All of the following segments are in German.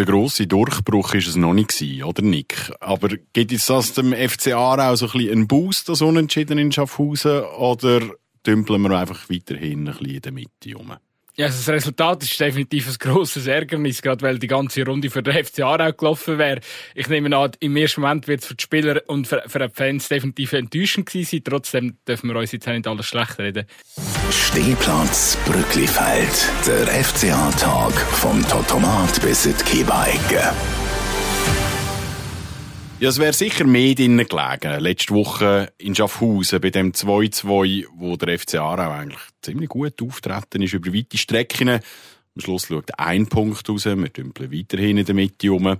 der grosse Durchbruch ist es noch nicht gewesen, oder Nick? Aber gibt jetzt das dem FC Aarau so ein bisschen einen Boost, das Unentschieden in Schaffhausen, oder dümpeln wir einfach weiterhin ein bisschen in der Mitte rum? Ja, also das Resultat ist definitiv ein grosses Ärgernis, gerade weil die ganze Runde für den FC Aarau gelaufen wäre. Ich nehme an, im ersten Moment wird es für die Spieler und für, für die Fans definitiv enttäuschend gewesen sein. Trotzdem dürfen wir uns jetzt nicht alles schlecht reden. Stehplatz Brücklifeld. Der FCA-Tag vom Totomat bis in die Kiebeigge. Ja, es wäre sicher mehr drinnen gelegen. Letzte Woche in Schaffhausen bei dem 2-2, wo der FC Aarau eigentlich ziemlich gut auftreten ist über weite Strecken. Am Schluss schaut ein Punkt raus. Wir dümpeln weiterhin in der Mitte rum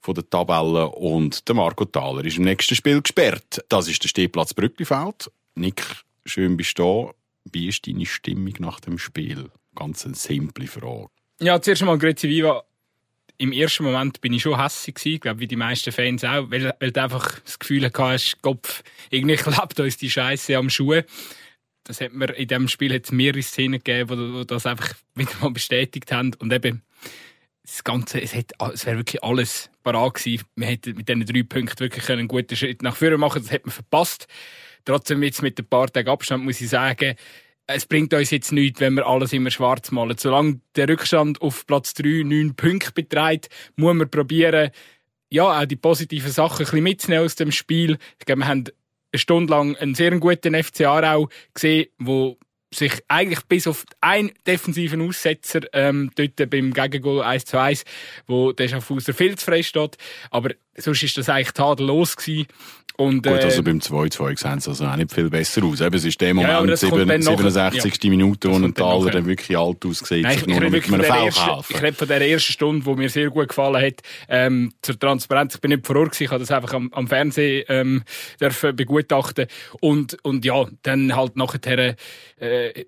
von der Tabelle und der Marco Thaler ist im nächsten Spiel gesperrt. Das ist der Stehplatz Brücklifeld. Nick, schön bist du da. Wie ist deine Stimmung nach dem Spiel? Ganz eine simple Frage. Ja, zuerst einmal Grüezi Viva im ersten Moment bin ich schon hässlich gewesen, glaube wie die meisten Fans auch, weil, weil du einfach das Gefühl hast, Kopf, irgendwie klappt uns die Scheiße am Schuh. Das hat mir in diesem Spiel hat mehrere Szenen gegeben, wo, das einfach wieder mal bestätigt haben und eben das Ganze, es, es wäre wirklich alles parat gewesen. Wir hätten mit diesen drei Punkten wirklich einen guten Schritt nach vorne machen Das hat man verpasst. Trotzdem jetzt mit ein paar Tagen Abstand muss ich sagen, es bringt uns jetzt nichts, wenn wir alles immer schwarz malen. Solange der Rückstand auf Platz 3 neun Punkte beträgt, muss man probieren, ja, auch die positiven Sachen ein bisschen mitzunehmen aus dem Spiel. Ich glaube, wir haben eine Stunde lang einen sehr guten FC Aarau gesehen, wo sich eigentlich bis auf einen defensiven Aussetzer ähm, dort beim Gegengol 1 zu 1, wo der Schaffhauser viel zu frei steht. Aber sonst ist das eigentlich tadellos gewesen. Und, Gut, also äh, beim 2-2 sehen sie also auch nicht viel besser aus. Eben, es ist der Moment, ja, 7, 67. Ja. Minute, wo ein Taler dann wirklich alt aussieht, Nein, sich nur noch mit einem Foul helfen. Ich rede von der ersten Stunde, die mir sehr gut gefallen hat, ähm, zur Transparenz. Ich bin nicht vor Ort gewesen, ich habe das einfach am, am Fernsehen ähm, dürfen begutachten. Und, und ja, dann halt nachher, äh,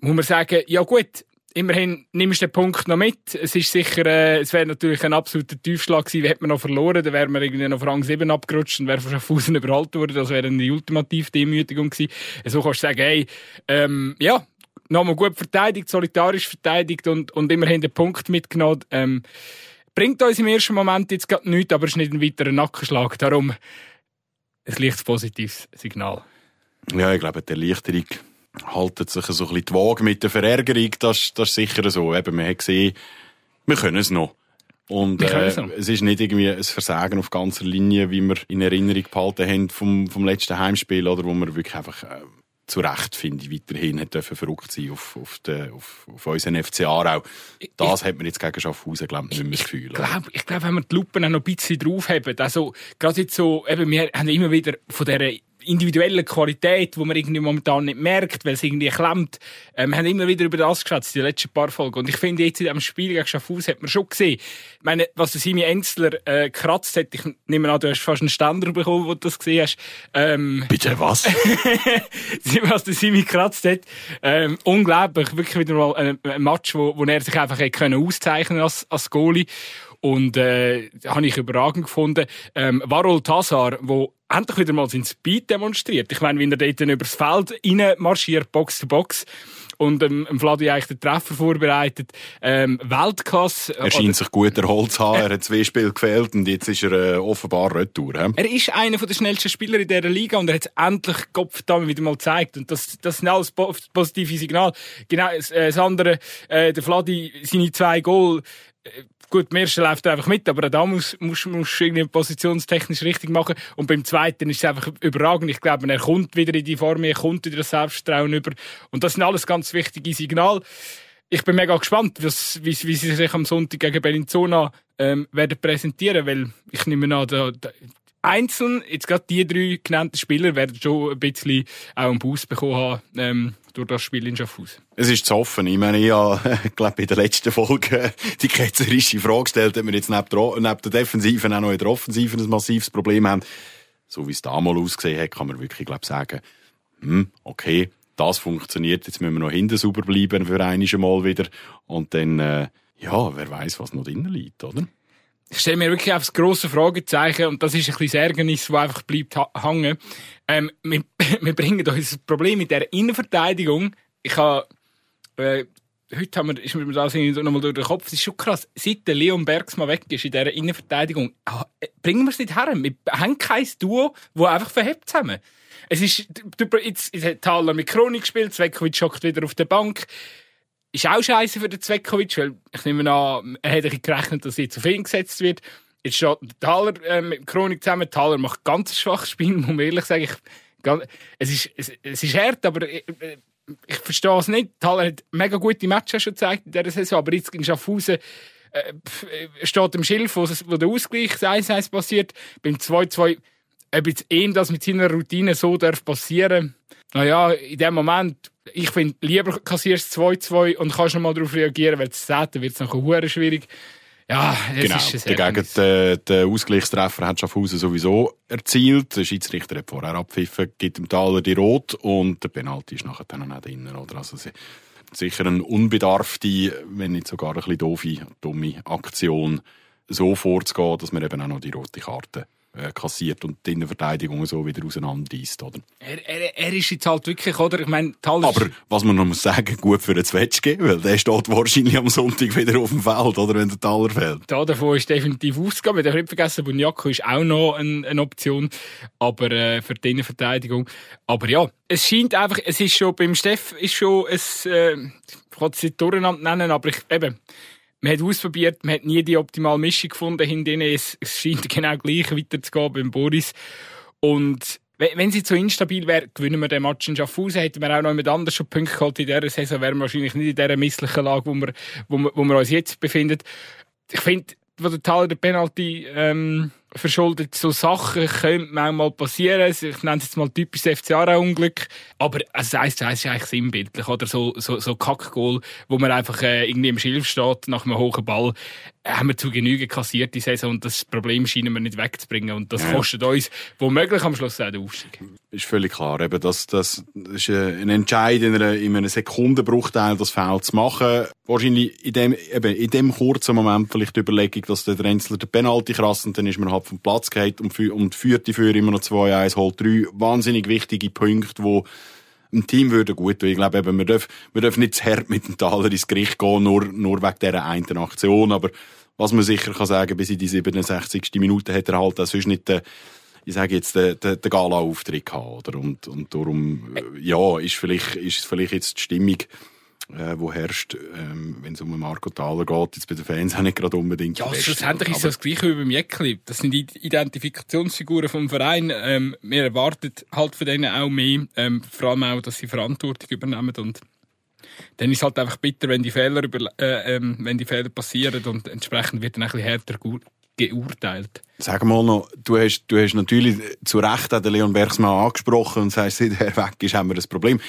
muss man sagen, ja gut, immerhin nimmst du den Punkt noch mit. Es ist sicher, äh, es wäre natürlich ein absoluter Tiefschlag gewesen, hätte man noch verloren, dann wäre man irgendwie noch auf Rang 7 abgerutscht und wäre von Schaffhausen überhalten worden. Das wäre eine ultimative Demütigung gewesen. So kannst du sagen, hey, ähm, ja, nochmal gut verteidigt, solidarisch verteidigt und, und immerhin den Punkt mitgenommen. Ähm, bringt uns im ersten Moment jetzt gerade nichts, aber es ist nicht ein weiterer Nackenschlag. Darum ein leicht positives Signal. Ja, ich glaube, die Erleichterung haltet sich so ein bisschen die Waage mit der Verärgerung. Das, das ist sicher so. Eben, man hat gesehen, wir können es noch. Und äh, es ist nicht irgendwie ein Versagen auf ganzer Linie, wie wir in Erinnerung behalten haben vom, vom letzten Heimspiel, oder wo wir wirklich einfach äh, zu Recht, finde ich, weiterhin hat dürfen verrückt sein auf, auf, den, auf, auf unseren FC Aarau. Das ich, hat man jetzt gegen Schaffhausen, glaube ich, nicht mehr das Gefühl. Ich glaube, ich glaub, wenn wir die Lupen auch noch ein bisschen draufhaben, also, gerade jetzt so, eben, wir haben immer wieder von dieser individuelle Qualität, die man irgendwie momentan nicht merkt, weil es irgendwie klemmt. Ähm, wir haben immer wieder über das geschätzt, die letzten paar Folgen. Und ich finde, jetzt in diesem Spiel gegen Schaffhaus hat man schon gesehen, ich meine, was der Simi Enzler äh, gekratzt hat, ich nehme an, du hast fast einen Ständer bekommen, wo du das gesehen hast. Ähm, Bitte was? was der Simi gekratzt hat. Ähm, unglaublich, wirklich wieder mal ein, ein Match, wo, wo er sich einfach hätte können auszeichnen als, als Goalie. Und äh, habe ich überragend gefunden. Ähm, Varol Tassar, wo endlich wieder mal seinen Speed demonstriert. Ich meine, wenn er dort übers Feld rein marschiert, Box to Box, und ähm, Vladi eigentlich den Treffer vorbereitet. Ähm, Weltklasse. Er scheint sich gut erholt zu haben. Er hat zwei Spiele gefehlt und jetzt ist er äh, offenbar retour. He? Er ist einer der schnellsten Spieler in dieser Liga und er hat es endlich Kopf wieder mal gezeigt. Und das, das sind alles positive Signale. Genau, das, äh, das andere, äh, der Vladi, seine zwei Goal, äh, Gut, beim ersten läuft einfach mit, aber da muss, muss, muss irgendwie positionstechnisch richtig machen. Und beim zweiten ist es einfach überragend. Ich glaube, er kommt wieder in die Form, er kommt wieder das Selbstvertrauen über. Und das sind alles ganz wichtige Signale. Ich bin mega gespannt, wie, wie sie sich am Sonntag gegen Bellinzona ähm, werden präsentieren, weil ich nehme an, da, da, einzeln, jetzt gerade die drei genannten Spieler werden schon ein bisschen auch einen Boost bekommen haben, ähm, durch das Spiel in Schaffhausen. Es ist zu offen. Ich meine, ich habe, glaube in der letzten Folge die ketzerische Frage gestellt, ob wir jetzt neben der, neben Defensiven auch noch in der Offensive ein massives Problem haben. So wie es damals ausgesehen hat, kann man wirklich, glaube sagen, hm, okay, das funktioniert, jetzt müssen wir noch hinten sauber bleiben für einige Mal wieder. Und dann, äh, ja, wer weiß, was noch drinnen liegt, oder? Ich stelle mir wirklich auf das grosse Fragezeichen und das ist ein bisschen Ärgernis, das einfach bleibt hängen. Ähm, wir, wir bringen uns das Problem mit der Innenverteidigung. Ich habe äh, heute haben wir, ist mir das nochmal durch den Kopf, es ist schon krass, seit der Leon Bergsmann weg ist in dieser Innenverteidigung, ah, äh, bringen wir es nicht her. Wir haben kein Duo, das einfach verhebt zusammen. Es ist, jetzt, jetzt hat Thaler mit Kroni gespielt, Zvekovic schockt wieder auf der Bank. Ist auch scheiße für den Zvekovic, weil ich nehme an, er hätte gerechnet, dass jetzt auf ihn gesetzt wird. Jetzt steht Thaler äh, mit Chronik zusammen. Thaler macht ganz schwaches Spiel, muss man ehrlich sagen. Ich, es, ist, es, es ist hart, aber ich, ich verstehe es nicht. Thaler hat mega gute Matches schon gezeigt in dieser Saison, aber jetzt in Schaffhausen äh, äh steht im Schilf, wo, wo der Ausgleich 1-1 passiert. Beim 2-2, ob jetzt ihm das mit seiner Routine so darf passieren naja, in dem Moment, ich finde, lieber kassierst du 2-2 und kannst noch mal darauf reagieren, weil es wird es nachher schwierig. Ja, das genau. ist es. Dagegen den, den Ausgleichstreffer hat Schaffhausen sowieso erzielt. Der Schiedsrichter hat vorher abpfiffen, gibt dem Taler die Rot und der Penalty ist nachher dann auch drinnen. Oder? Also sicher eine unbedarfte, wenn nicht sogar ein bisschen doofe, dumme Aktion, so vorzugehen, dass man eben auch noch die rote Karte äh, kassiert und die Innenverteidigung so wieder auseinanderreißt, oder? Er, er, er ist jetzt halt wirklich, oder? Ich meine, Aber, was man noch muss sagen, gut für den Zwetschge, weil der steht wahrscheinlich am Sonntag wieder auf dem Feld, oder? Wenn der Taler fällt. Da davon ist definitiv ausgegangen. Wir dürfen nicht vergessen, Bunyaku ist auch noch eine, eine Option, aber, äh, für die Innenverteidigung. Aber ja, es scheint einfach, es ist schon, beim Steff ist schon, es, äh, ich kann es nicht durcheinander nennen, aber ich, eben, man hat ausprobiert, man hat nie die optimale Mischung gefunden hinter ihnen. Es, scheint genau gleich weiterzugehen beim Boris. Und wenn sie zu instabil wäre, gewinnen wir den Match in Schaffhausen. Hätten wir auch noch jemand anders schon Punkte geholt in dieser Saison, wären wir wahrscheinlich nicht in dieser misslichen Lage, wo wir, wo wir, wo wir uns jetzt befinden. Ich finde, wo der Taler der Penalty ähm, verschuldet, so Sachen können manchmal passieren. Ich nenne es jetzt mal typisch FCA-Unglück. Aber also, das heisst, ist eigentlich sinnbildlich. Oder so, so, so Kackgoal, wo man einfach äh, irgendwie im Schilf steht nach einem hohen Ball haben wir zu Genüge kassiert die Saison und das Problem scheinen wir nicht wegzubringen und das ja. kostet uns womöglich am Schluss auch den Aufstieg. Ist völlig klar, eben, das, das ist ein Entscheid in, einer, in einem Sekundenbruchteil, das Foul zu machen. Wahrscheinlich in dem, eben, in dem kurzen Moment vielleicht die Überlegung, dass der Renzler den Penalty krass und dann ist man halt vom Platz geht und, und führt die für immer noch 2-1, holt drei wahnsinnig wichtige Punkte, wo ein Team würde gut tun. Ich glaube eben, wir dürfen, wir dürfen nicht zu hart mit dem Taler ins Gericht gehen, nur, nur wegen dieser einen Aktion. Aber was man sicher kann sagen, bis in die 67. Minute hat er halt auch sonst nicht den, ich sage jetzt, den, den, den Gala-Auftritt gehabt, oder? Und, und darum, äh, ja, ist vielleicht, ist vielleicht jetzt die Stimmung, äh, wo herrscht, ähm, wenn es um Marco Thaler geht, jetzt bei den Fans auch nicht gerade unbedingt. Ja, schlussendlich ist es das Gleiche wie beim Jäckli. Das sind die Identifikationsfiguren vom Verein. Ähm, wir erwarten halt von denen auch mehr, ähm, vor allem auch, dass sie Verantwortung übernehmen und dann ist es halt einfach bitter, wenn die Fehler, über, äh, ähm, wenn die Fehler passieren und entsprechend wird dann ein bisschen härter geurteilt. Sag mal noch, du hast, du hast natürlich zu Recht den Leon Bergsmann angesprochen und sagst, seit er weg ist, haben wir ein Problem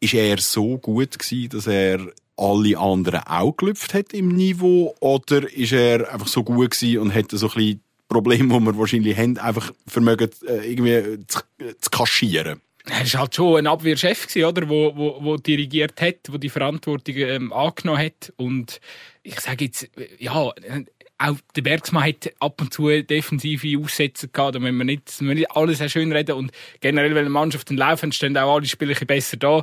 ist er so gut gewesen, dass er alle anderen auch gelüpft hat im Niveau? Oder ist er einfach so gut gewesen und hätte so ein bisschen Probleme, die wir wahrscheinlich haben, einfach vermögen, äh, irgendwie zu, zu kaschieren? Er war halt schon ein Abwehrchef, oder? Wo, wo, wo dirigiert hat, wo die Verantwortung ähm, angenommen hat. Und ich sage jetzt, ja, auch der Bergsmann hat ab und zu defensive Aussätze gehabt, da müssen wir nicht, müssen wir nicht alles sehr schön reden und generell, wenn eine Mannschaft laufen, stehen auch alle Spieler besser da.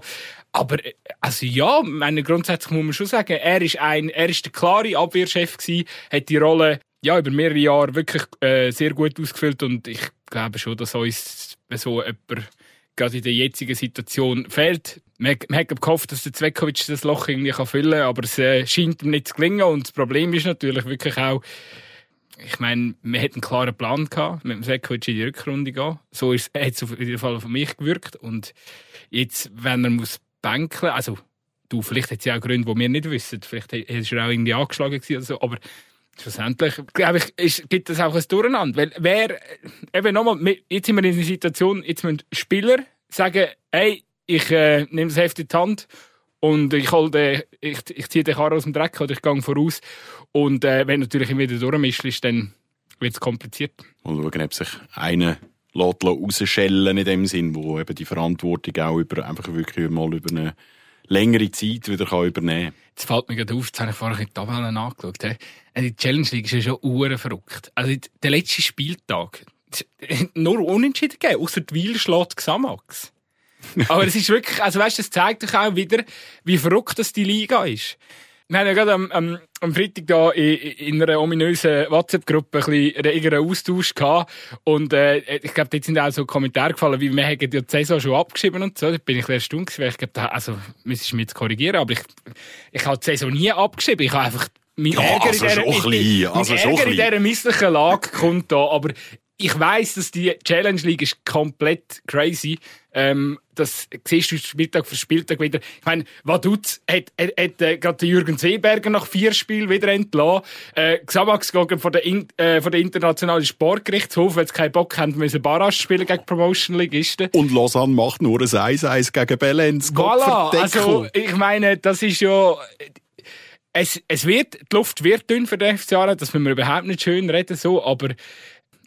Aber, also ja, meine, grundsätzlich muss man schon sagen, er ist ein, er ist der klare Abwehrchef gewesen, hat die Rolle, ja, über mehrere Jahre wirklich, äh, sehr gut ausgefüllt und ich glaube schon, dass uns so jemand gerade in der jetzigen Situation fehlt. Man, man hat gehofft, dass der Zvekovic das Loch irgendwie füllen kann, aber es äh, scheint ihm nicht zu gelingen. Und das Problem ist natürlich wirklich auch, ich meine, wir hätten einen klaren Plan gehabt, mit dem Zvekovic in die Rückrunde gehen. So ist, hat es auf jeden Fall auf mich gewirkt. Und jetzt, wenn er muss bänkeln, also, du, vielleicht hat es ja auch Gründe, die wir nicht wissen. Vielleicht ist er auch irgendwie angeschlagen gewesen oder so, aber Schlussendlich, glaube ich, ist, gibt es auch ein Durcheinander. Weil wer, eben nochmal, jetzt sind wir in einer Situation, jetzt müssen Spieler sagen, hey, ich äh, nehme das Heft in die Hand und ich, den, ich, ich ziehe den Karren aus dem Dreck oder ich gehe voraus. Und äh, wenn natürlich immer wieder durchmischst, dann wird es kompliziert. Und schauen, ob sich einer rausschellen in dem Sinn, wo eben die Verantwortung auch über, einfach wirklich mal über eine längere Zeit wieder übernehmen kann. Jetzt fällt mir gerade auf, jetzt habe ich vorher die Tabellen angeschaut. Also die Challenge League ist ja schon uhren verrückt. Also der letzte Spieltag, nur unentschieden gegeben, außer die Wiel schlägt Xamax. Aber es ist wirklich, also weißt, das zeigt doch auch wieder, wie verrückt das die Liga ist. Wir haben ja gerade am, am, am Freitag da in, in einer ominösen WhatsApp-Gruppe ein bisschen regeren Austausch gehabt. Und, äh, ich glaube, dort sind auch so Kommentare gefallen, wie wir haben ja die Saison schon abgeschrieben und so. Da bin ich erstaunt gewesen, weil ich glaube, also, müsstest du mich jetzt korrigieren, aber ich, ich habe die Saison nie abgeschrieben. Ich habe einfach, mein Ja, Ärger also in schon dieser, klein, also mein schon Ärger in dieser misslichen Lage kommt da, aber ich weiss, dass die Challenge League ist komplett crazy. Ähm, das siehst du Spieltag für Spieltag wieder. Ich meine, Vaduz hat, hat, hat äh, gerade Jürgen Seeberger nach vier Spielen wieder entlassen. Äh, Xamax gegangen von der, In äh, von der internationalen Sportgerichtshof, weil sie keinen Bock haben, müssen Barrage spielen gegen Promotion Ligisten. Und Lausanne macht nur ein 1-1 gegen Bellenz. Voilà, also ich meine, das ist ja... Es, es wird, die Luft wird dünn für den FC Aarau, das müssen wir überhaupt nicht schön reden, so, aber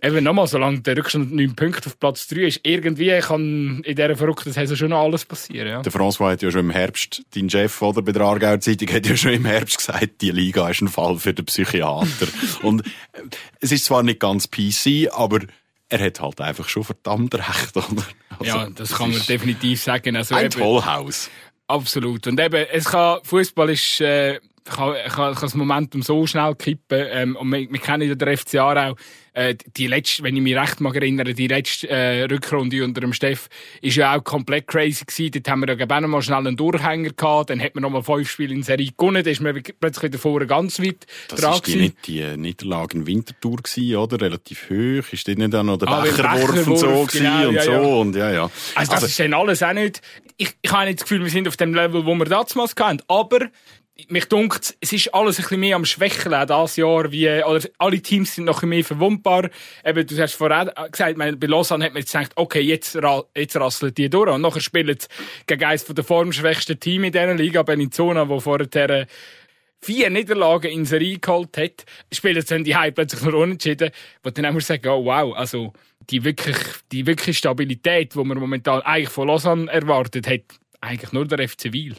eben nochmal, solange der Rückstand 9 Punkte auf Platz 3 ist, irgendwie kann in dieser verrückten Saison schon noch alles passieren, ja. Der François hat ja schon im Herbst, dein Chef oder bei der Aargauer Zeitung hat ja schon im Herbst gesagt, die Liga ist ein Fall für den Psychiater. Und äh, es ist zwar nicht ganz PC, aber er hat halt einfach schon verdammt recht, oder? Also, Ja, das kann man definitiv sagen. Also Ein eben, Tollhaus. Absolut. Und eben, es kann, Fußball ist, äh, kann, kann, kann das Momentum so schnell kippen. Ähm, und wir, wir kennen ja den FC Aarau. Äh, die letzte, wenn ich mich recht mag erinnern, die letzte äh, Rückrunde unter dem Steff ist ja auch komplett crazy gewesen. Dort haben wir ja auch noch mal schnell einen Durchhänger gehabt. Dann hat man noch mal fünf Spiele in Serie gewonnen. Dann ist man plötzlich wieder vorne ganz weit Das dran die, gewesen. nicht die Niederlage in Winterthur gewesen, oder? Relativ hoch. Ist dort nicht dann noch der Ah, beim Becherwurf und so Becherwurf, genau, und ja, so ja. und ja, ja. Also das ist dann alles auch nicht... Ich, ich habe nicht das Gefühl, wir sind auf dem Level, wo wir damals hatten. Aber mich dunkt, es ist alles ein bisschen mehr am Schwächeln dieses Jahr. Wie, oder alle Teams sind noch ein bisschen mehr verwundbar. Eben, du hast vorher gesagt, meine, bei Lausanne hat man jetzt gedacht, okay, jetzt, ra jetzt rasseln die durch. Und nachher spielen sie gegen eines der formschwächsten Teams in dieser Liga, Bellinzona, wo vorher vier Niederlagen in Serie geholt hat, spielen dann die Hype plötzlich noch unentschieden, wo dann auch sagen, oh wow, also die wirklich, die wirkliche Stabilität, die man momentan eigentlich von Lausanne erwartet, hat eigentlich nur der FC Wiel.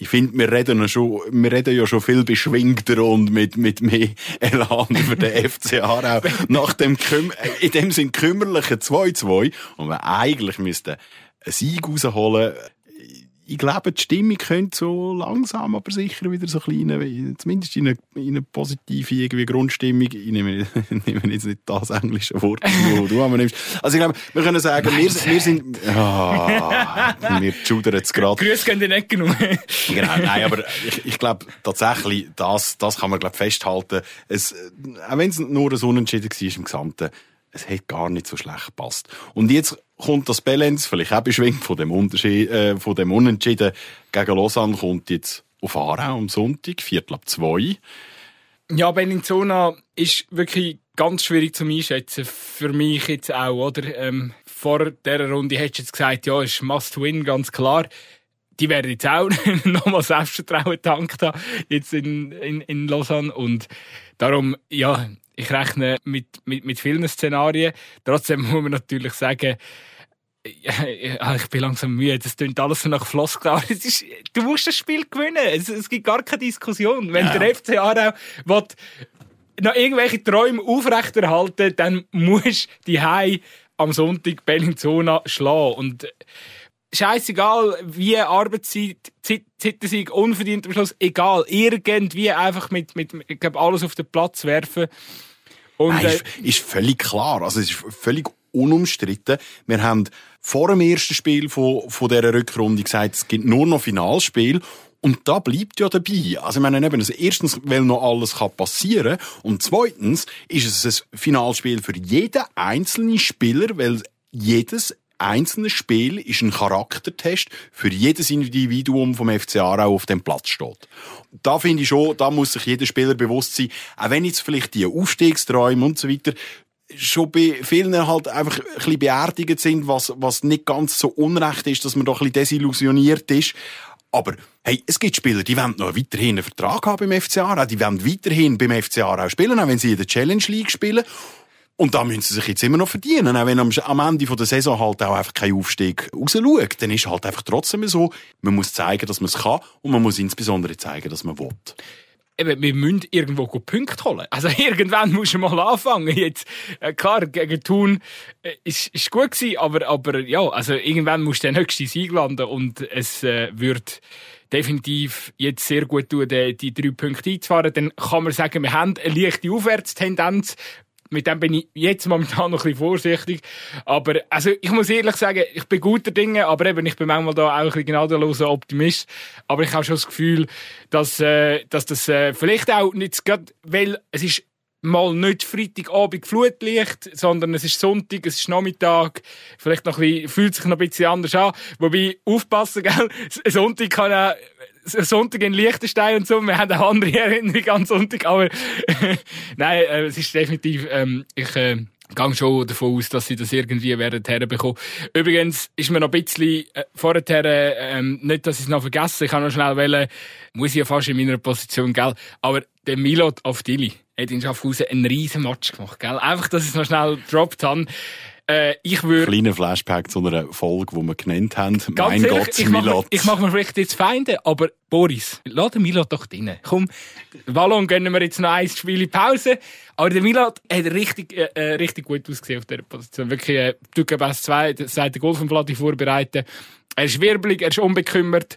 Ich finde, wir reden, ja schon, wir reden ja schon viel beschwingter und mit, mit mehr Elan über den FC Aarau. Nach dem, in dem Sinn kümmerlichen 2-2. Und wir eigentlich müssten einen Sieg rausholen. Ich glaube, die Stimmung könnte so langsam, aber sicher wieder so kleine, zumindest in eine, in eine positive irgendwie Grundstimmung. Ich nehme, ich nehme jetzt nicht das englische Wort, das du aber nimmst. Also ich glaube, wir können sagen, wir, wir sind, ja, wir schudern jetzt gerade. Grüß gehen die nicht genug. Genau, nein, aber ich, ich glaube tatsächlich, das, das kann man glaub, festhalten. Es, auch wenn es nur ein Unentschieden war im Gesamten, es hat gar nicht so schlecht gepasst. Und jetzt kommt das Balance, vielleicht auch beschwingt von dem, Unterschied, äh, von dem Unentschieden gegen Lausanne, kommt jetzt auf Aarau am Sonntag, Viertel ab zwei. Ja, Bellinzona ist wirklich ganz schwierig zu einschätzen. Für mich jetzt auch, oder? Ähm, vor dieser Runde hättest du jetzt gesagt, ja, ist Must-Win, ganz klar. Die werden jetzt auch nochmal Selbstvertrauen getankt haben, jetzt in, in, in Lausanne. Und darum, ja, ich rechne mit, mit, mit vielen Szenarien. Trotzdem muss man natürlich sagen, ja, ich bin langsam müde. Das klingt alles so nach Floskel. Ist, du musst das Spiel gewinnen. Es, es gibt gar keine Diskussion. Wenn Ja. der FC Aarau will, noch irgendwelche Träume aufrechterhalten, dann musst du die am Sonntag Bellinzona schlagen. Und äh, scheißegal, wie Arbeitszeit, Zeit, Zeitensieg, unverdient am Schluss, egal. Irgendwie einfach mit, mit, ich glaube, alles auf den Platz werfen. Und, Nein, äh, ist, völlig klar. Also, es ist völlig unumstritten. Wir haben vor dem ersten Spiel von, von dieser Rückrunde gesagt, es gibt nur noch Finalspiel. Und da bleibt ja dabei. Also, ich meine, eben, also erstens, weil noch alles kann passieren Und zweitens ist es ein Finalspiel für jeden einzelnen Spieler, weil jedes einzelne Spiel ist ein Charaktertest für jedes Individuum vom FC Aarau auf dem Platz steht. Da finde ich schon, da muss sich jeder Spieler bewusst sein, auch wenn jetzt vielleicht die Aufstiegsträume und so weiter schon bei vielen halt einfach ein bisschen beerdigt sind, was, was nicht ganz so unrecht ist, dass man doch ein bisschen desillusioniert ist. Aber hey, es gibt Spieler, die wollen noch weiterhin einen Vertrag haben beim FC Aarau, die wollen weiterhin beim FC Aarau spielen, auch wenn sie in der Challenge League spielen. Und da müssen sie sich jetzt immer noch verdienen. Auch wenn am, Ende der Saison halt auch einfach kein Aufstieg rausschaut, dann ist halt einfach trotzdem so, man muss zeigen, dass man es kann und man muss insbesondere zeigen, dass man will. eben, wir müssen irgendwo Punkte holen. Also irgendwann musst du mal anfangen. Jetzt, äh, klar, gegen Thun äh, ist, ist gut gewesen, aber, aber ja, also irgendwann musst du den höchsten Sieg landen und es äh, wird definitiv jetzt sehr gut tun, die, die drei Punkte einzufahren. Dann kann man sagen, wir haben eine leichte Aufwärtstendenz mit dem bin ich jetzt momentan noch ein bisschen vorsichtig. Aber, also, ich muss ehrlich sagen, ich bin guter Dinge, aber eben, ich bin manchmal da auch ein bisschen gnadenloser Optimist. Aber ich habe schon das Gefühl, dass, äh, dass das, äh, vielleicht auch nicht gerade, weil es ist mal nicht Freitagabend Flutlicht, sondern es ist Sonntag, es ist Nachmittag, vielleicht noch ein bisschen, fühlt sich noch ein bisschen anders an. Wobei, aufpassen, gell, Sonntag kann auch Sonntag in Liechtenstein und so. Wir haben eine andere Erinnerung an Sonntag, aber nein, äh, es ist definitiv, ähm, ich äh, gehe schon davon aus, dass sie das irgendwie werden herbekommen. Übrigens ist mir noch ein bisschen äh, vorher, äh, ähm, nicht, dass ich es noch vergesse, ich kann noch schnell wählen, muss ich ja fast in meiner Position, gell, aber der Milot auf Dili hat in Schaffhausen einen riesen Match gemacht, gell. Einfach, dass ich es noch schnell droppt habe. Äh, ich würde... Kleiner Flashback zu einer Folge, die wir genannt haben. Ganz mein ehrlich, Gott, ich Milot. ich mache mir vielleicht jetzt Feinde, aber Boris, lass den Milot doch drin. Komm, Wallon gönnen wir jetzt noch ein Spiel Pause. Aber der Milot hat richtig, äh, äh richtig gut ausgesehen auf dieser Position. Wirklich, äh, du gehst zwei, seit der Goal von Vladi vorbereiten. Er ist wirbelig, er ist unbekümmert.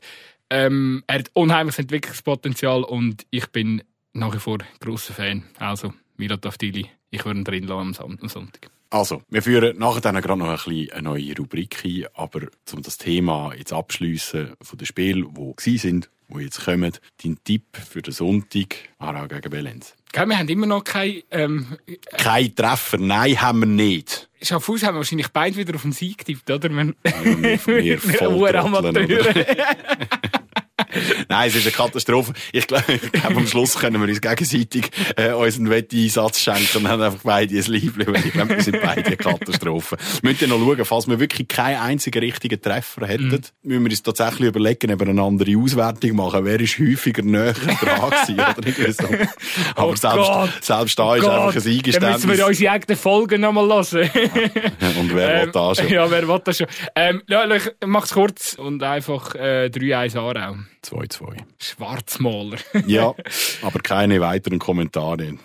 Ähm, er hat unheimliches Entwicklungspotenzial und ich bin nach wie vor grosser Fan. Also, Milot auf Dili. Ich würde ihn drin lassen am Sonntag. Also, wir führen nachher dann gerade noch ein bisschen eine neue Rubrik ein, aber um das Thema jetzt abschließen von den Spielen, die sind, die jetzt kommen, dein Tipp für den Sonntag, Aarau gegen Belenz. Gell, wir haben immer noch kein... Ähm, kein Treffer, nein, haben wir nicht. Schaffhaus haben wir wahrscheinlich beide wieder auf den Sieg getippt, oder? Wir, ja, wir, wir voll Amateure. Nein, es ist eine Katastrophe. Ich glaube, glaub, am Schluss können wir uns gegenseitig äh, unseren Wetteinsatz schenken und haben einfach beide ein Liebling, weil ich glaube, wir sind beide eine Katastrophe. Wir müssen noch schauen, falls wir wirklich keinen einzigen richtigen Treffer hätten, mhm. müssen wir uns tatsächlich überlegen, ob wir eine andere Auswertung machen. Wer ist häufiger näher dran gewesen, oder so. Aber oh selbst, Gott. selbst da ist oh einfach ein Eingeständnis. Dann müssen wir unsere eigenen Folgen nochmal hören. und wer ähm, will das schon? Ja, wer will das schon? Ähm, ja, ich mach's kurz und einfach äh, 3-1 Aarau. 2-2. Schwarzmaler. ja, aber keine weiteren Kommentare.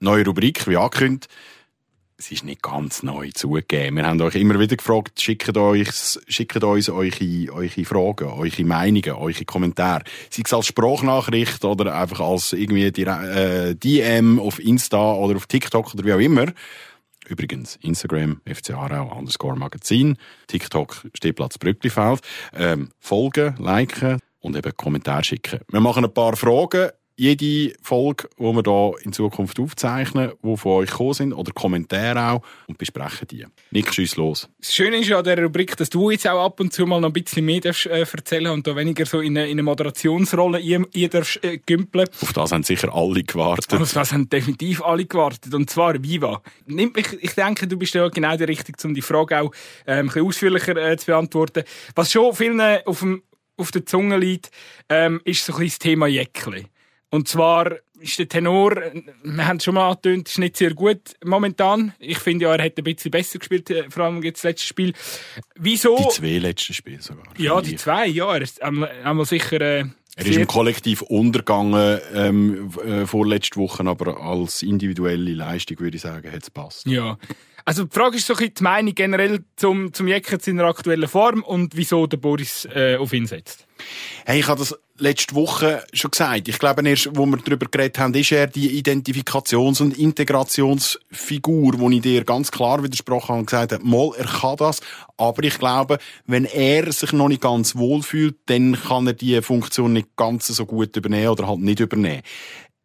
Neue Rubrik, wie angekündigt. Es ist nicht ganz neu zugegeben. Wir haben euch immer wieder gefragt, schickt, euch, schickt uns eure, eure Fragen, eure Meinungen, eure Kommentare. Sei es als Sprachnachricht oder einfach als irgendwie die, äh, DM auf Insta oder auf TikTok oder wie auch immer. Übrigens, Instagram, FC Aarau, underscore Magazin, TikTok, Stehplatz Brücklifeld. Ähm, folgen, liken, und eben Kommentare schicken. Wir machen ein paar Fragen. Jede Folge, die wir hier in Zukunft aufzeichnen, die von euch gekommen sind, oder Kommentare auch, und besprechen die. Nick, schieß los. Das Schöne ist ja an dieser Rubrik, dass du jetzt auch ab und zu mal noch ein bisschen mehr darfst, äh, erzählen und da weniger so in eine, in eine Moderationsrolle ihr, ihr darfst, äh, gümpeln. Auf das haben sicher alle gewartet. Auf das haben definitiv alle gewartet. Und zwar Viva. Ich, ich denke, du bist ja genau der Richtige, um die Frage auch äh, ein bisschen ausführlicher äh, zu beantworten. Was schon vielen auf dem auf der Zunge liegt, ähm, ist so ein das Thema Jäckli. Und zwar ist der Tenor, wir haben es schon mal angetönt, ist nicht sehr gut momentan. Ich finde ja, er hätte ein bisschen besser gespielt, äh, vor allem jetzt das letzte Spiel. Wieso? Die zwei letzten Spiele sogar. Ja, die zwei, ja. Er ist einmal, einmal sicher... Äh, er ist im Kollektiv untergegangen ähm, äh, vorletzte Woche, aber als individuelle Leistung würde ich sagen, hat es passt. Ja. Also die Frage ist so ein bisschen die Meinung generell zum, zum Jeckert in der aktuellen Form und wieso der Boris äh, auf ihn setzt. Hey, ich habe das letzte Woche schon gesagt. Ich glaube, erst, wo wir darüber geredet haben, ist er die Identifikations- und Integrationsfigur, wo ich dir ganz klar widersprochen habe und gesagt habe, mal, er kann das. Aber ich glaube, wenn er sich noch nicht ganz wohl fühlt, dann kann er die Funktion nicht ganz so gut übernehmen oder halt nicht übernehmen.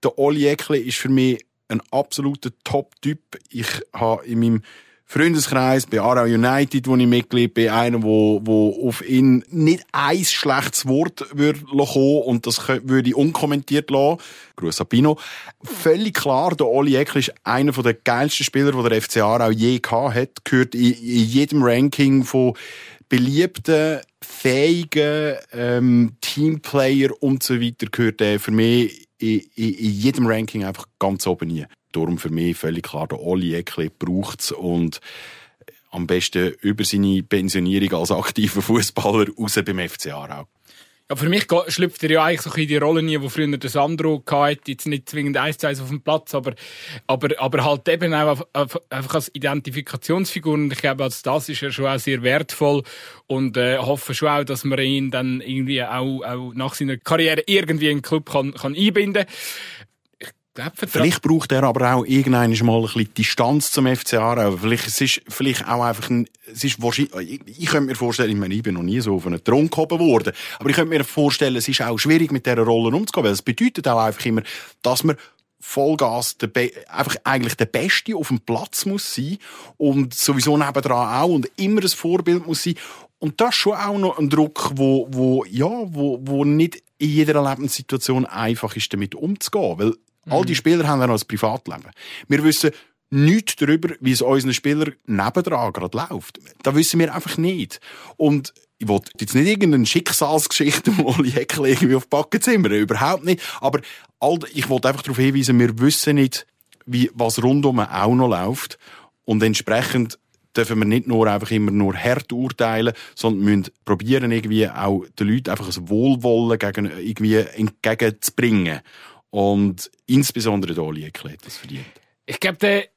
Der Oli Eckle ist für mich ein absoluter Top-Typ. Ich habe in meinem Freundeskreis bei Aarau United, wo ich Mitglied bin, einer, wo, wo auf ihn nicht ein schlechtes Wort würde kommen und das würde ich unkommentiert lassen. Gruß Sabino. Völlig klar, der Oli Eckl ist einer der geilsten Spieler, die der FC Aarau je gehabt hat. Gehört in, in jedem Ranking von beliebten, fähigen ähm, Teamplayer und so weiter gehört er für mich in, in, jedem Ranking einfach ganz oben nie. Darum für mich völlig klar, der Oli Eckli braucht es und am besten über seine Pensionierung als aktiver Fußballer raus beim FC Aarau. Ja, für mich schlüpft er ja eigentlich so in die Rolle nie, wo früher der Sandro hatte, jetzt nicht zwingend eins zu eins auf dem Platz, aber, aber, aber halt eben auch einfach als Identifikationsfigur. Und ich glaube, als das ist er schon auch sehr wertvoll. Und äh, hoffe schon auch, dass man ihn dann irgendwie auch, auch nach seiner Karriere irgendwie in den Club kann, kann einbinden Vielleicht braucht er aber auch irgendwann mal ein bisschen Distanz zum FC. Vielleicht, es ist vielleicht auch einfach ein, es ist wahrscheinlich, ich, ich könnte mir vorstellen, ich meine, ich bin noch nie so auf einen Thron gehoben worden, aber ich könnte mir vorstellen, es ist auch schwierig mit dieser Rolle umzugehen, weil es bedeutet auch einfach immer, dass man Vollgas der einfach eigentlich der Beste auf dem Platz muss sein und sowieso nebendran auch und immer ein Vorbild muss sein. Und das ist schon auch noch ein Druck, wo, wo, ja, wo, wo nicht in jeder Lebenssituation einfach ist, damit umzugehen. Weil all die Spieler haben ja noch ein Privatleben. Wir wissen nichts darüber, wie es unseren Spielern nebendran gerade läuft. Das wissen wir einfach nicht. Und ich will jetzt nicht irgendeine Schicksalsgeschichte mal Jäckle irgendwie auf die Backe zimmern. Überhaupt nicht. Aber all, ich wollte einfach darauf hinweisen, wir wissen nicht, wie, was rundum auch noch läuft. Und entsprechend dürfen wir nicht nur einfach immer nur hart urteilen, sondern müssen probieren, irgendwie auch den Leuten einfach ein Wohlwollen gegen, irgendwie entgegenzubringen. Und insbesondere Jäckle hat das verdient. Ich glaube,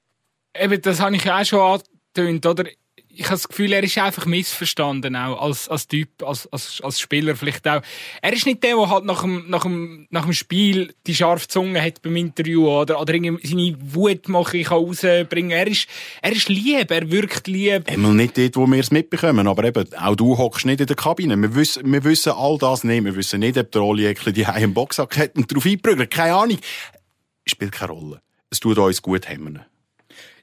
das habe ich auch schon angetönt, oder? Ich habe das Gefühl, er ist einfach missverstanden, auch als, als Typ, als, als, als Spieler vielleicht auch. Er ist nicht der, der halt nach dem, nach dem, nach dem Spiel die scharfe Zunge hat beim Interview oder, oder seine Wutmache kann rausbringen Er ist, er ist lieb, er wirkt lieb. Einmal nicht dort, wo wir es mitbekommen, aber eben, auch du hockst nicht in der Kabine. Wir wissen, wir wissen all das nicht. Wir wissen nicht, ob der Oli Eckli die einen Boxsack hat und drauf einprügelt. Keine Ahnung. Spielt keine Rolle. Es tut uns gut hemmen.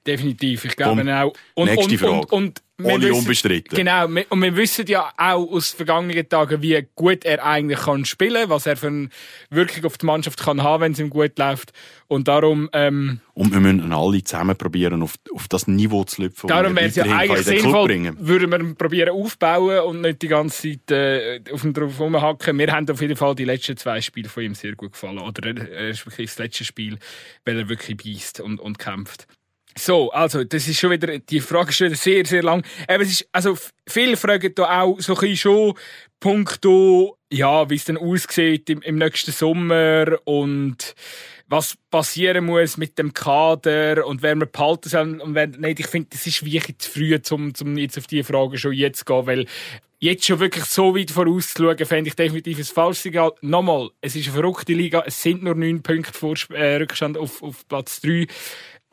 Definitiv, ich glaube Komm, auch. Und, nächste und, Frage. Und, und, Ohne wissen- unbestritten. Genau, wir- und wir wissen ja auch aus vergangenen Tagen, wie gut er eigentlich kann spielen, was er für eine Wirkung auf die Mannschaft kann haben, wenn es ihm gut läuft. Und darum, ähm, Und wir müssen alle zusammen probieren, auf, auf das Niveau zu lüpfen. darum wäre es ja eigentlich sinnvoll, würden wir probieren aufbauen und nicht die ganze Zeit äh, auf ihn drauf rumhacken. Mir haben auf jeden Fall die letzten zwei Spiele von ihm sehr gut gefallen. Oder äh, respektive das letzte Spiel, weil er wirklich beißt und, und kämpft. So, also, das ist schon wieder, die Frage ist schon wieder sehr, sehr lang. Aber es ist, also, viele fragen da auch so ein bisschen schon, punkto, ja, wie es denn aussieht im, im nächsten Sommer und was passieren muss mit dem Kader und wer wir behalten soll und wer nicht. Ich finde, das ist wirklich zu früh, um, um jetzt auf diese Frage schon jetzt zu gehen, weil jetzt schon wirklich so weit vorauszuschauen, fände ich definitiv ein falsches Signal. Nochmal, es ist eine verrückte Liga, es sind nur neun Punkte vor, äh, Rückstand auf, auf Platz drei.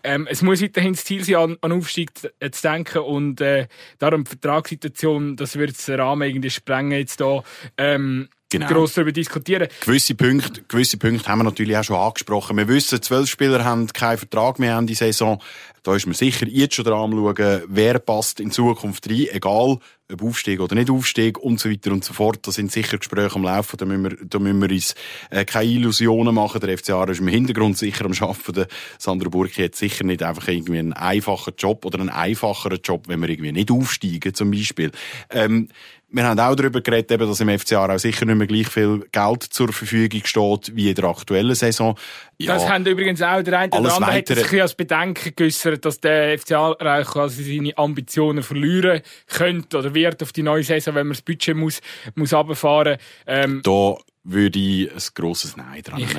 Ähm, es muss weiterhin das Ziel sein, an, an Aufstieg zu, äh, zu denken und äh, darum die Vertragssituation, das wird den Rahmen irgendwie sprengen jetzt da. Ähm, Genau. gross darüber diskutieren. Gewisse Punkte, gewisse Punkte haben wir natürlich auch schon angesprochen. Wir wissen, zwölf Spieler haben keinen Vertrag mehr Ende Saison. Da ist man sicher jetzt schon dran schauen, wer passt in Zukunft rein, egal ob Aufstieg oder nicht Aufstieg und so weiter und so fort. Da sind sicher Gespräche am Laufen. Da müssen wir, da müssen wir uns äh, keine Illusionen machen. Der FC Aarau ist im Hintergrund sicher am Arbeiten. Der Sandro Burki hat sicher nicht einfach irgendwie einen einfachen Job oder einen einfacheren Job, wenn wir irgendwie nicht aufsteigen, zum Beispiel. Ähm, wir haben auch darüber geredet, eben, dass im FC Aarau sicher nicht mehr gleich viel Geld zur Verfügung steht wie in der aktuellen Saison. Ja, Das haben übrigens auch der eine oder andere hat sich als Bedenken geäußert, dass der FC Aarau quasi seine Ambitionen verlieren könnte oder wird auf die neue Saison, wenn man das Budget muss, muss runterfahren. Ähm, da würde ich ein grosses Nein dran Ich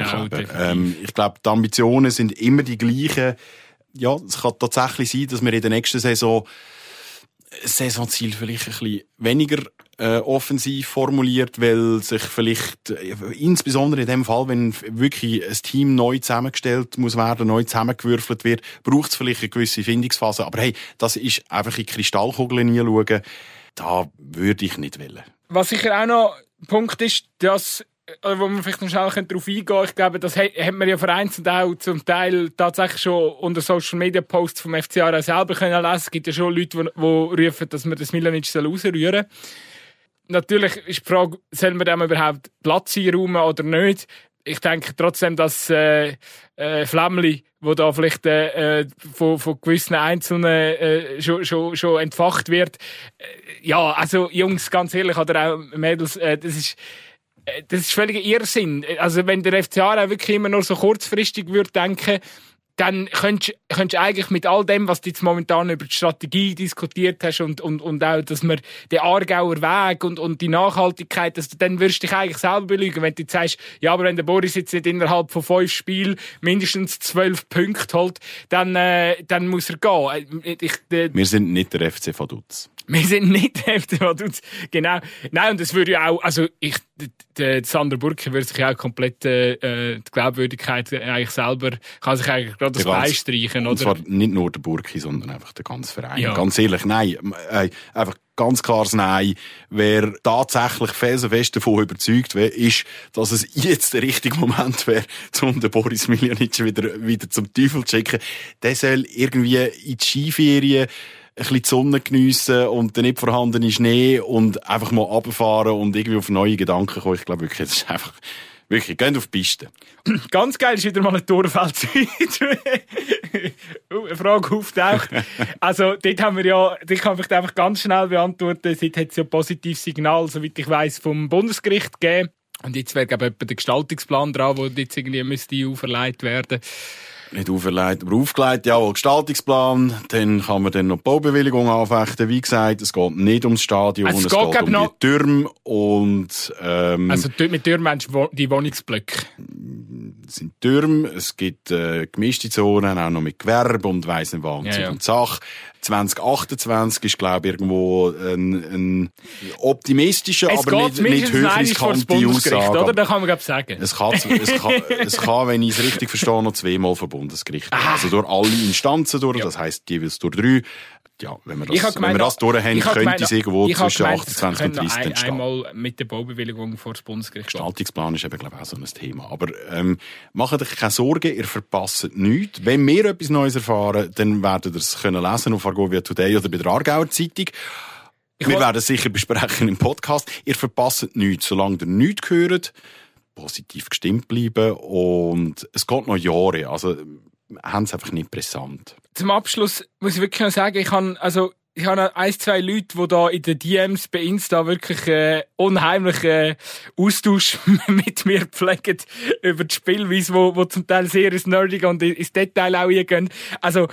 ähm, Ich glaube, die Ambitionen sind immer die gleichen. Ja, es kann tatsächlich sein, dass wir in der nächsten Saison Saisonziel vielleicht ein bisschen weniger äh, offensiv formuliert, weil sich vielleicht, äh, insbesondere in dem Fall, wenn wirklich ein Team neu zusammengestellt muss werden, neu zusammengewürfelt wird, braucht es vielleicht eine gewisse Findungsphase. Aber hey, das ist einfach in die Kristallkugeln hinschauen. Da würde ich nicht wollen. Was sicher auch noch Punkt ist, dass wo man vielleicht noch schnell darauf eingehen könnte, ich glaube, das hat man ja vereinzelt auch zum Teil tatsächlich schon unter Social Media Posts vom FC Aarau selber können lesen. Es gibt ja schon Leute, die, rufen, dass man das Milanic rausrühren soll. Natürlich ist die Frage, soll man dem überhaupt Platz einräumen oder nicht? Ich denke trotzdem, dass äh, äh, Flämmli, wo da vielleicht äh, äh, von, von gewissen Einzelnen äh, schon, schon, schon entfacht wird, äh, ja, also Jungs, ganz ehrlich, oder auch Mädels, äh, das ist äh, das ist völliger Irrsinn. Also wenn der FC Aarau wirklich immer nur so kurzfristig würde denken, dann könntest du eigentlich mit all dem, was du jetzt momentan über die Strategie diskutiert hast und, und, und auch, dass man den Aargauer Weg und, und die Nachhaltigkeit, dass du, dann wirst du dich eigentlich selber belügen, wenn du jetzt sagst, ja, aber wenn der Boris jetzt nicht innerhalb von fünf Spielen mindestens zwölf Punkte holt, dann, äh, dann muss er gehen. Äh, ich, äh, Wir sind nicht der FC Vaduz. Wir sind nicht der FC Vaduz. Genau. Nein, und das würde ja auch, also ich, der Sander Burke würde sich ja auch komplett äh, äh, die Glaubwürdigkeit eigentlich selber, kann sich eigentlich gerade das Bein streichen, oder? Und zwar nicht nur der Burke, sondern einfach der ganze Verein. Ja. Ganz ehrlich, nein, äh, einfach ganz klares Nein. Wer tatsächlich felsenfest davon überzeugt ist, dass es jetzt der richtige Moment wäre, um den Boris Miljanic wieder, wieder zum Teufel zu schicken, der soll irgendwie in die Skiferien bisschen die Sonne geniessen und der nicht vorhandene Schnee und einfach mal runterfahren und irgendwie auf neue Gedanken kommen. Ich glaube wirklich, das ist einfach, wirklich, geht auf die Piste. Ganz geil ist wieder mal ein Torfeld. eine Frage auftaucht. Also, dort haben wir ja, die kann ich einfach ganz schnell beantworten. Seitdem hat es ja ein positives Signal, soweit ich weiß, vom Bundesgericht gegeben. Und jetzt wäre, glaube ich, der Gestaltungsplan dran, der jetzt irgendwie müsste auferlegt werden müsste nicht auferlegt, aber aufgelegt, ja, Gestaltungsplan, dann kann man dann noch die Baubewilligung anfechten. Wie gesagt, es geht nicht ums Stadion, also es, es, geht, geht um noch... die Türme und, ähm, Also, mit Türmen meinst du die Wohnungsblöcke? Es sind Türme, es gibt, äh, gemischte Zonen, auch noch mit Gewerbe und weiss nicht was ja, ja. und Sache. 2028 ist, glaube ich, irgendwo ein, ein optimistischer, es aber nicht, nicht höchriskante Aussage. Oder? Da kann man, glaube sagen. Es kann, es kann, es kann, wenn ich es richtig verstehe, noch zweimal vom Bundesgericht. Ah. Also durch alle Instanzen durch, ja. das heisst jeweils durch drei ja, wenn wir das, gemeint, wenn wir das durchhaben, könnte es irgendwo zwischen gemeint, 28 und 30 entstehen. Einmal mit der Baubewilligung vor das Bundesgericht. Gestaltungsplan ist eben, glaube ich, auch so ein Thema. Aber ähm, macht euch keine Sorgen, ihr verpasst nichts. Wenn wir etwas Neues erfahren, dann werdet ihr es können lesen auf Argovia Today oder bei der Aargauer Zeitung. Ich wir werden es sicher besprechen im Podcast. Ihr verpasst nichts, solange ihr nichts hört. Positiv gestimmt bleiben und es geht noch Jahre. Also haben es einfach nicht präsent. Zum Abschluss muss ich wirklich noch sagen, ich habe, also, ich habe ein, zwei Leute, die da in den DMs bei Insta wirklich äh, unheimlich äh, Austausch mit mir pflegen über die Spielweise, wo, wo zum Teil sehr ins Nerdige und ins Detail auch gehen. Also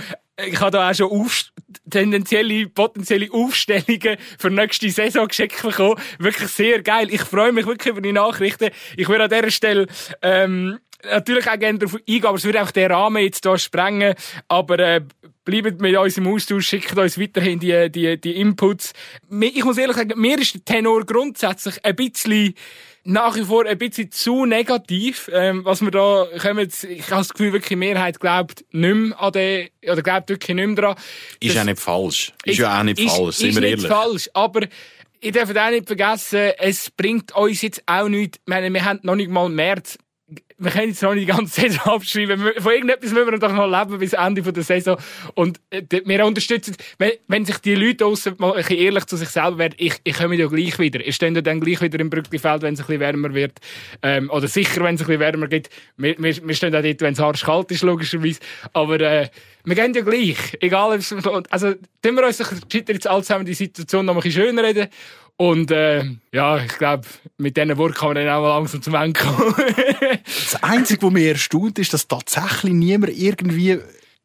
ich habe da auch schon auf, tendenzielle, potenzielle Aufstellungen für nächste Saison geschickt bekommen. Wirklich sehr geil. Ich freue mich wirklich über die Nachrichten. Ich würde an dieser Stelle ähm, natürlich auch gerne darauf eingehen, aber es würde auch den Rahmen jetzt hier sprengen. Aber äh, bleibt mit uns im Austausch, schickt uns weiterhin die, die, die Inputs. Ich muss ehrlich sagen, mir ist der Tenor grundsätzlich ein bisschen nach wie vor ein bisschen zu negativ, ähm, was wir da kommen. Ich habe das Gefühl, wirklich die Mehrheit glaubt nicht mehr an den, oder glaubt wirklich nicht mehr daran. Ist ja nicht falsch. Ist, ist ja auch nicht ist, falsch, sind wir ehrlich. Ist nicht falsch, aber ich darf auch nicht vergessen, es bringt uns jetzt auch nichts. Ich meine, wir haben noch nicht mal März wir können jetzt noch nicht die ganze Saison abschreiben. Von irgendetwas müssen wir doch noch leben bis Ende der Saison. Und äh, wir unterstützen, wenn, sich die Leute aussen mal ein bisschen ehrlich zu sich selber werden, ich, ich komme ja gleich wieder. Ich stehe dann gleich wieder im Brücklifeld, wenn es ein bisschen wärmer wird. Ähm, oder sicher, wenn es ein bisschen wärmer geht. Wir, wir, wir stehen auch dort, wenn es arschkalt ist, logischerweise. Aber äh, wir gehen ja gleich. Egal, also tun wir uns jetzt alle zusammen die Situation noch ein bisschen schöner reden. Und äh, ja, ich glaube, mit diesen Worten kann man dann auch mal langsam zum Ende kommen. das Einzige, was mich erstaunt, ist, dass tatsächlich niemand irgendwie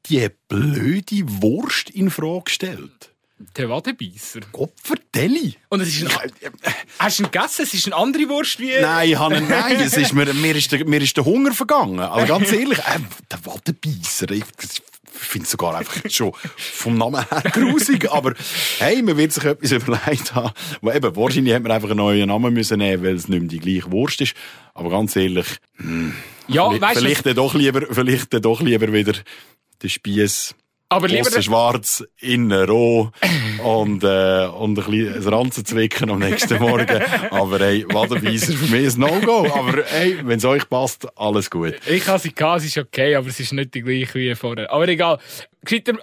die blöde Wurst in Frage stellt. Der Wadenbeisser. Opferdelli. Und es ist ein, Hast du ihn gegessen? Es ist eine andere Wurst wie... Nein, ich habe nein. Es ist mir, mir, ist der, mir ist der Hunger vergangen. Aber ganz ehrlich, äh, der Wadenbeisser, ich finde es sogar einfach schon vom Namen her grusig, aber hey, man wird sich etwas überlegt haben. Wo eben, wahrscheinlich hätte man einfach einen neuen Namen müssen nehmen, weil es nicht mehr die gleiche Wurst ist. Aber ganz ehrlich, hm, ja, vielleicht, vielleicht, doch lieber, vielleicht doch lieber wieder den Spieß aber lieber Aussen schwarz, innen roh und, äh, und ein bisschen Ranzen zwicken am nächsten Morgen. Aber hey, Wadenweiser für mich ist No-Go. Aber hey, wenn es euch passt, alles gut. Ich habe sie gehabt, es ist okay, aber es ist nicht die gleiche wie vorher. Aber egal.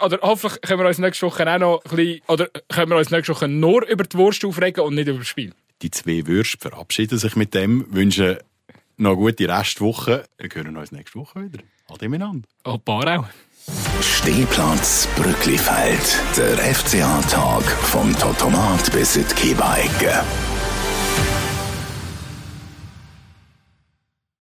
Oder hoffentlich können wir uns nächste Woche auch noch ein bisschen, oder können wir uns nächste Woche nur über die Wurst aufregen und nicht über das Spiel. Die zwei Würste verabschieden sich mit dem, wünschen noch eine gute Restwoche. Wir hören uns nächste Woche wieder. Ade miteinander. Paar auch. Stehplatz Brücklifeld. Der FCA-Tag vom Totomat bis in die.